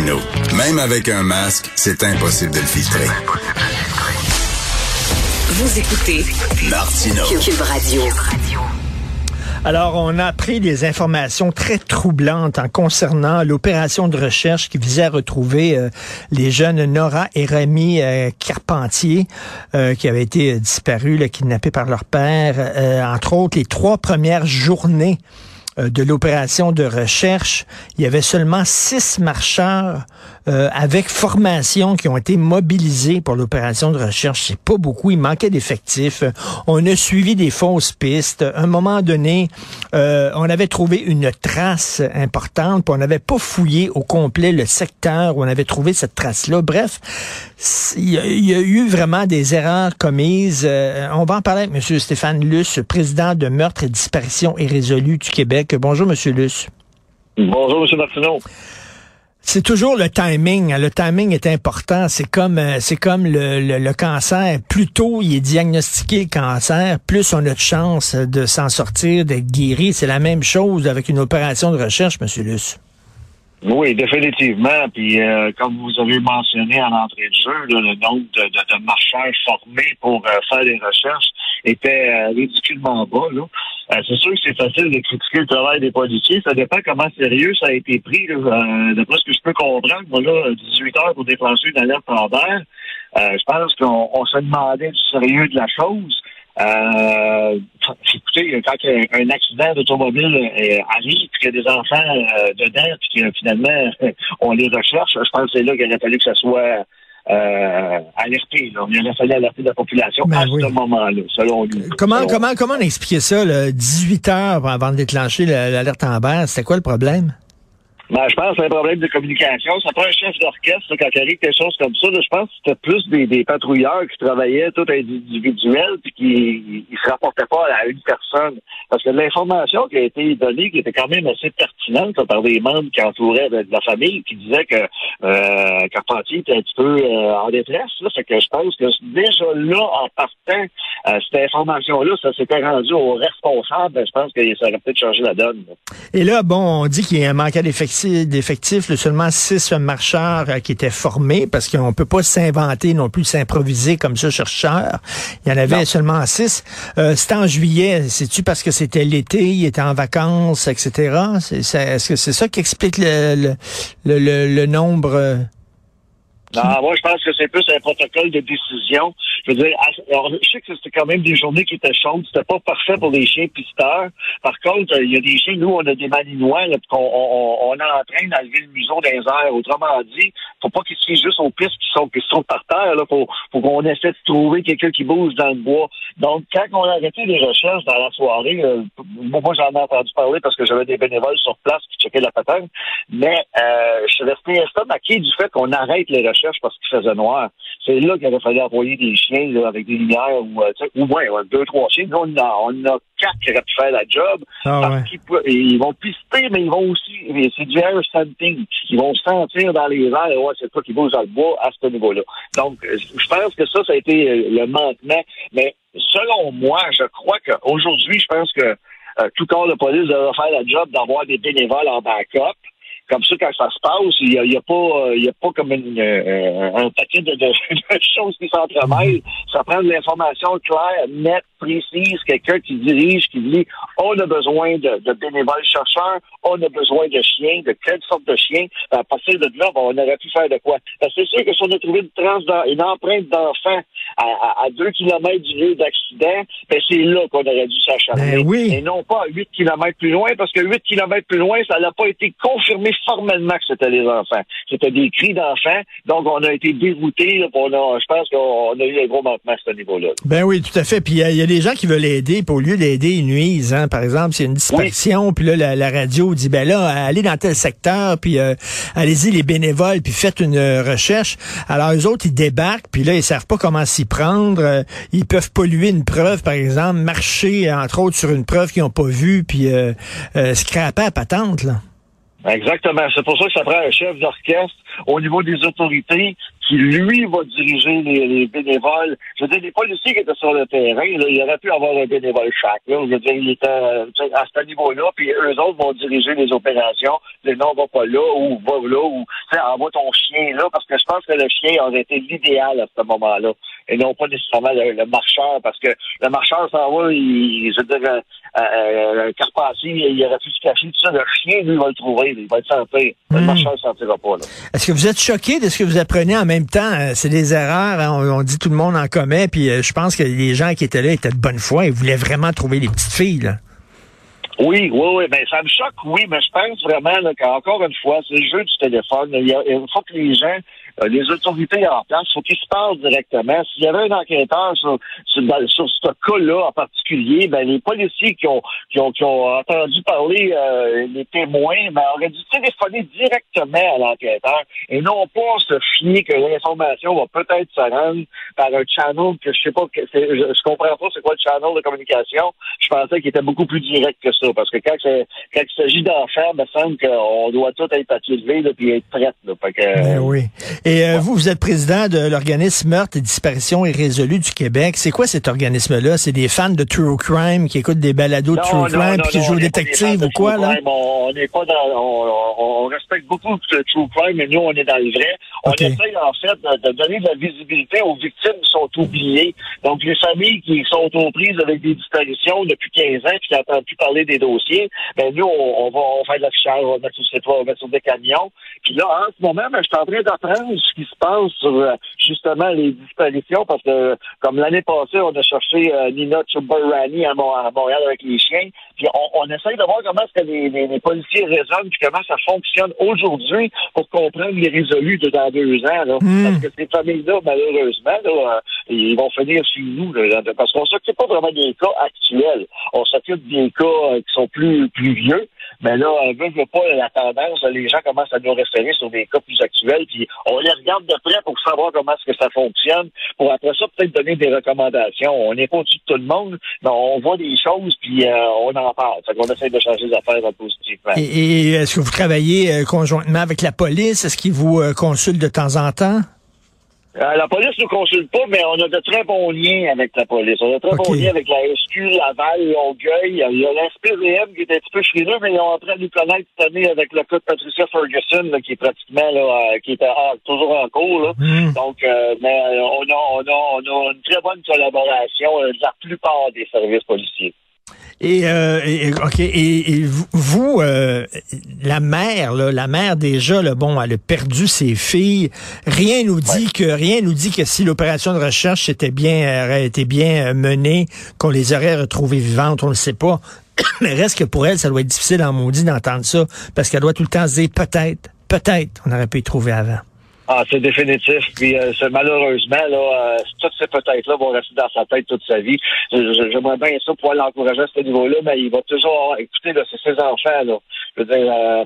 Martino, même avec un masque, c'est impossible de le filtrer. Vous écoutez Martino. Cube Radio. Alors, on a appris des informations très troublantes en concernant l'opération de recherche qui visait à retrouver euh, les jeunes Nora et Rémi euh, Carpentier euh, qui avaient été disparus, là, kidnappés par leur père. entre autres, les trois premières journées de l'opération de recherche, il y avait seulement six marcheurs euh, avec formation qui ont été mobilisés pour l'opération de recherche. C'est pas beaucoup. Il manquait d'effectifs. On a suivi des fausses pistes. À un moment donné, euh, on avait trouvé une trace importante, puis on n'avait pas fouillé au complet le secteur où on avait trouvé cette trace-là. Bref, il y, a eu vraiment des erreurs commises. Euh, on va en parler avec M. Stéphane Luce, président de Meurtre et Disparition irrésolue du Québec. Bonjour, M. Luce. Bonjour, M. Martineau. C'est toujours le timing. Hein. Le timing est important. C'est comme euh, c'est comme le, cancer. Plus tôt il est diagnostiqué le cancer, plus on a de chances de s'en sortir, d'être guéri. C'est la même chose avec une opération de recherche, Monsieur Luce. Oui, définitivement. Puis euh, comme vous avez mentionné en entrée de jeu, le nombre de, de, marcheurs formés pour euh, faire des recherches était ridiculement bas. Là. C'est sûr que c'est facile de critiquer le travail des policiers. Ça dépend comment sérieux ça a été pris. Là. D'après ce que je peux comprendre, moi là, 18 heures pour déclencher une alerte en l'air. je pense qu'on se demandait du sérieux de la chose. Euh, écoutez, quand un accident d'automobile euh, arrive, puis qu'il y a des enfants euh, dedans, puis que finalement on les recherche, je pense que c'est là qu'il aurait fallu que ça soit euh, alerté. Là. Il aurait fallu alerter la population ben à ce moment-là, selon lui. Comment, comment, comment on expliquait ça, là, 18 heures avant de déclencher l'alerte en bas? C'était quoi le problème? Ben, je pense que c'est un problème de communication. Ça prend un chef d'orchestre quand il arrive quelque chose comme ça. je pense que c'était plus des, des, patrouilleurs qui travaillaient tout individuel puis qui ne se rapportaient pas à une personne. Parce que l'information qui a été donnée, qui était quand même assez pertinente par des membres qui entouraient de, la famille, qui disaient que euh, Carpentier était un petit peu euh, en détresse. Là. Fait que je pense que déjà là, en partant, euh, cette information-là, ça s'était rendu au responsable. Ben, je pense que ça aurait peut-être changé la donne. Et là, bon, on dit qu'il y a un manque d'effectifs d'effectifs, seulement six marcheurs euh, qui étaient formés, parce qu'on peut pas s'inventer non plus, s'improviser comme ça, chercheur. Il y en avait seulement six. Euh, c'était en juillet. C'est-tu parce que c'était l'été, il était en vacances, etc.? Est-ce que c'est ça qui explique le, le, le nombre... Non, moi, je pense que c'est plus un protocole de décision. Je veux dire, je sais que c'était quand même des journées qui étaient chaudes. C'était pas parfait pour les chiens pisteurs. Par contre, il y a des chiens, nous, on a des malinois, là, qu'on on, on est en train d'enlever le museau des airs. Autrement dit, faut pas qu'ils se juste aux pistes qui sont, qui sont par terre, là. Faut, faut qu'on essaie de trouver quelqu'un qui bouge dans le bois. Donc, quand on a arrêté les recherches dans la soirée, euh, moi, j'en ai entendu parler parce que j'avais des bénévoles sur place qui checkaient la patente. Mais, euh, je suis resté estomaqué du fait qu'on arrête les recherches parce qu'il faisait noir. C'est là qu'il aurait fallu envoyer des chiens avec des lumières ou, euh, ou moins, deux, trois chiens. Nous, on a, on a quatre qui auraient pu faire la job. Ah, ils, vont pister, mais ils vont aussi, c'est du air scenting. Ils vont sentir dans les airs, ouais, c'est toi qui bouge dans le bois à ce niveau-là. Donc, euh, je pense que ça, ça a été euh, le manquement. Mais selon moi, je crois qu'aujourd'hui, je pense que tout corps de police devrait faire la job d'avoir des bénévoles en backup comme ça, quand ça se passe, il n'y a, y a, pas, il y a pas comme une, euh, un paquet de, de, choses qui s'entremêlent. Ça prend de l'information claire, nette, précise, quelqu'un qui dirige, qui dit on a besoin de, de, bénévoles chercheurs, on a besoin de chiens, de quelle sorte de chiens. À partir de là, on aurait pu faire de quoi? C'est sûr que si on a trouvé une trace, une empreinte d'enfant à, à, deux kilomètres du lieu d'accident, ben c'est là qu'on aurait dû s'acharner. Ben Et non pas à 8 kilomètres plus loin, parce que 8 kilomètres plus loin, ça n'a pas été confirmé formellement que c'était les enfants. C'était des cris d'enfants, donc on a été déroutés. je pense qu'on a eu un gros manquement à ce niveau-là. Ben oui, tout à fait. Puis il y, a des gens qui veulent aider, puis au lieu d'aider, ils nuisent. Hein. Par exemple, s'il y a une disparition, puis là, la, radio dit, ben là, allez dans tel secteur, puis euh, allez-y les bénévoles, puis faites une recherche. Alors, eux autres, ils débarquent, puis là, ils savent pas comment s'y prendre. Euh, ils peuvent polluer une preuve, par exemple, marcher, entre autres, sur une preuve qu'ils n'ont pas vue, puis euh, euh, scraper à patente, là. Exactement. C'est pour ça que ça prend un chef d'orchestre au niveau des autorités qui, lui, va diriger les, bénévoles. Je veux dire, les policiers qui étaient sur le terrain, là, il aurait pu avoir un bénévole chaque. Là. Je veux dire, il était à ce niveau-là, puis eux autres vont diriger les opérations. Les non, va pas là, ou va là, ou envoie ton chien là, parce que je pense que le chien aurait été l'idéal à ce moment-là et non pas nécessairement le, marcheur, parce que le marcheur s'en va, il, je veux dire, euh, Carpentier, il aurait pu se cacher, tout ça. Le chien, lui, va le trouver, il va être santé. Le hmm. marcheur ne sentira pas. Est-ce que vous êtes choqué de ce que vous apprenez en même temps? Euh, c'est des erreurs, hein, on, dit tout le monde en commet, puis euh, je pense que les gens qui étaient là étaient de bonne foi et voulaient vraiment trouver les petites filles. Là. Oui, oui, oui. Ben, ça me choque, oui, mais je pense vraiment qu'encore une fois, c'est le jeu du téléphone. Il, faut que les gens euh, les autorités en place, il faut qu'ils se parlent directement. S'il y avait un enquêteur sur, sur, ce cas-là en particulier, ben, les policiers qui ont, qui ont, qui ont entendu parler euh, les témoins ben, auraient dû téléphoner directement à l'enquêteur et non pas se fier que l'information va peut-être se rendre par un channel que je sais pas, je, je comprends pas c'est quoi le channel de communication. Je pensais qu'il était beaucoup plus direct que ça parce que quand, quand il s'agit d'enfants, il me semble qu'on doit tout être à et puis être prêt. Là. Ben oui. Et euh, vous, vous êtes président de l'organisme Meurtre et Disparition irrésolue du Québec. C'est quoi cet organisme-là? C'est des fans de True Crime qui écoutent des balados de True Crime puis qui jouent au détective ou quoi, là? On n'est pas dans... On, respecte beaucoup le True Crime, mais nous, on est dans le vrai. On essaye, en fait, de, donner de la visibilité aux victimes qui sont oubliées. Donc, les familles qui sont aux prises avec des disparitions depuis 15 ans puis qui n'entendent plus parler des dossiers, ben nous, on, va on faire de l'affichage, on va mettre sur, on va mettre sur des camions. Puis là, en ce moment, ben, je suis en train d'apprendre ce qui se passe sur euh, justement les disparitions parce que comme l'année passée, on a cherché euh, Nina Chubarani à, Montréal avec les chiens. Puis on, on essaye de voir comment est-ce que les, policiers raisonnent puis comment ça fonctionne aujourd'hui pour comprendre les résolus de dans deux ans. Hmm. Parce que ces familles-là, malheureusement, euh, ils vont finir sur nous. parce qu'on s'occupe pas vraiment des cas actuels. Des cas qui sont plus, plus vieux. Mais là, on veut, veut pas la tendance. Les gens commencent à nous référer sur des cas plus actuels. Puis on les regarde de près pour savoir comment est-ce que ça fonctionne, pour après ça peut-être donner des recommandations. On n'est pas au-dessus de tout le monde, mais on voit des choses puis euh, on en parle. Fait qu'on essaie de changer les affaires positivement. Et, est-ce que vous travaillez euh, conjointement avec la police? Est-ce qu'ils vous euh, consultent de temps en temps? Euh, la police ne nous consulte pas, mais on a de très bons liens avec la police. On a de très bons liens avec la SQ, Laval, Longueuil. Il y a l'SPVM qui est un petit peu chez eux, mais ils ont entré à nous connaître cette année avec le cas de Patricia Ferguson, qui est pratiquement là, euh, qui est toujours en cours. Hmm. Donc, euh, mais on a, on, a, on a une très bonne collaboration de la plupart des services policiers. Et, euh, ok, et, vous, euh, la mère, là, la mère déjà, là, bon, elle a perdu ses filles. Rien nous dit que rien nous dit que si l'opération de recherche était bien, aurait été bien euh, menée, qu'on les aurait retrouvées vivantes, on ne sait pas. Mais reste que pour elle, ça doit être difficile en maudit d'entendre ça, parce qu'elle doit tout le temps se dire peut-être, peut-être, on aurait pu y trouver avant. Ah, c'est définitif. Puis euh, malheureusement, là, euh, toutes ces peut-être-là vont rester dans sa tête toute sa vie. J'aimerais bien ça pouvoir l'encourager à ce niveau-là, mais il va toujours écouter là, c'est ses enfants, là. Je veux dire, euh,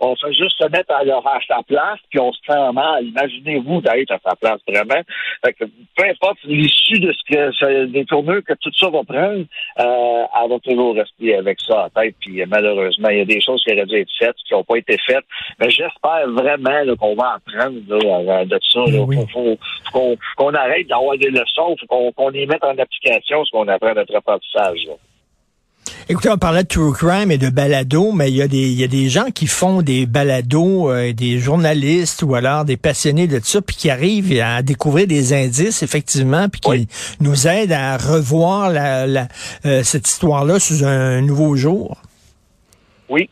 on fait juste se mettre à leur à sa place, puis on se sent mal. Imaginez-vous d'être à sa place, vraiment. Fait que, peu importe l'issue de ce que des tourneurs que tout ça va prendre, euh, elle va toujours rester avec ça en tête. Puis malheureusement, il y a des choses qui auraient dû être faites, qui n'ont pas été faites. Mais j'espère vraiment qu'on va apprendre là, de ça. Il faut, qu'on arrête d'avoir des leçons, faut qu'on les mette en application ce qu'on apprend notre apprentissage. Écoutez, on parlait de true crime et de balado, mais il y a des, il y a des gens qui font des balados, euh, des journalistes ou alors des passionnés de ça, puis qui arrivent à découvrir des indices, effectivement, puis qui nous aident à revoir la, la euh, cette histoire-là sous un nouveau jour. Oui,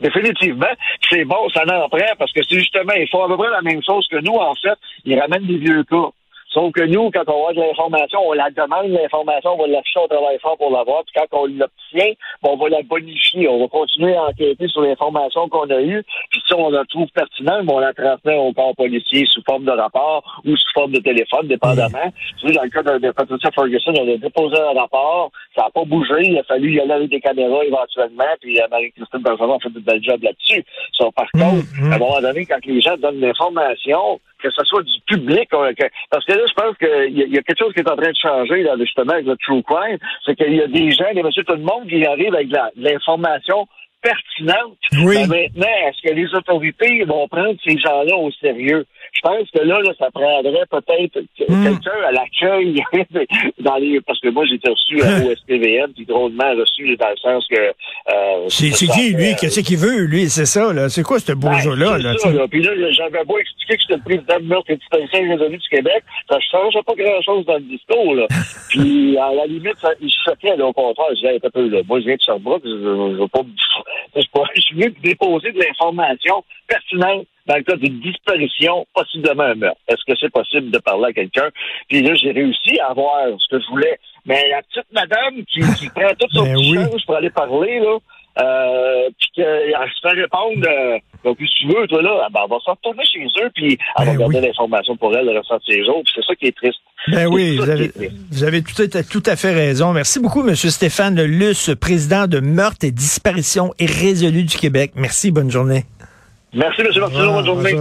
Définitivement, c'est bon, ça en prend parce que c'est justement, ils font à peu près la même chose que nous, en fait. Ils ramènent des vieux cas Sauf que nous, quand on a de l'information, on la demande, l'information, on va l'afficher, on travaille fort pour l'avoir, puis quand on l'obtient, ben, on va la bonifier. On va continuer à enquêter sur l'information qu'on a eue, puis si on la trouve pertinente, ben, on la transmet au corps policier sous forme de rapport ou sous forme de téléphone, dépendamment. Tu sais, dans le cas de, de Patricia Ferguson, on a déposé un rapport, ça n'a pas bougé, il a fallu y aller avec des caméras éventuellement, puis euh, Marie-Christine Benjamin a fait de bel job là-dessus. So, par Mmh, contre, à un moment donné, quand les gens donnent l'information, que ce soit du public, euh, parce que là, je pense qu'il y, a- il y a quelque chose qui est en train de changer, là, justement, avec le true crime, c'est qu'il y a des gens, des monsieur tout le monde, qui arrivent avec de l'information pertinente. Oui. Ben, maintenant, est-ce que les autorités vont prendre ces gens-là au sérieux? Je pense que là, là ça prendrait peut-être Hmm. quelqu'un à l'accueil dans les parce que moi j'ai été reçu à OSPVM, puis drôlement reçu dans le sens que euh, C'est qui, lui? euh, Qu'est-ce qu'il veut, lui? C'est ça, là. C'est quoi, ce ben, bourgeois-là? c'est Là, ça, là. Puis là, j'avais beau expliquer que j'étais le président de meurtre et disparition résolue du Québec, ça ne changeait pas grand-chose dans le discours, là. Puis, à la limite, ça, il choquait, là, au contraire. Je disais, un peu, là. Moi, je viens de Sherbrooke, je, je, je veux pas, je, je, je suis venu déposer de l'information pertinente dans le cas d'une disparition, possiblement un meurtre. Est-ce que c'est possible de parler à quelqu'un? Puis là, j'ai réussi à avoir ce que je voulais. Mais la petite madame qui, qui prend toute son Ben petit oui. change pour aller parler, là, euh, puis qu'elle se fait répondre, euh, donc, si tu veux, toi, là, ah ben, on va se retourner chez eux, puis elle Ben va garder oui. l'information pour elle le restant de ses jours, puis c'est ça qui est triste. Ben oui, vous avez, vous avez tout, à, tout à fait raison. Merci beaucoup, M. Stéphane Luce, président de Meurtre et Disparition irrésolue du Québec. Merci, bonne journée. Merci, M. Martineau, bonne journée.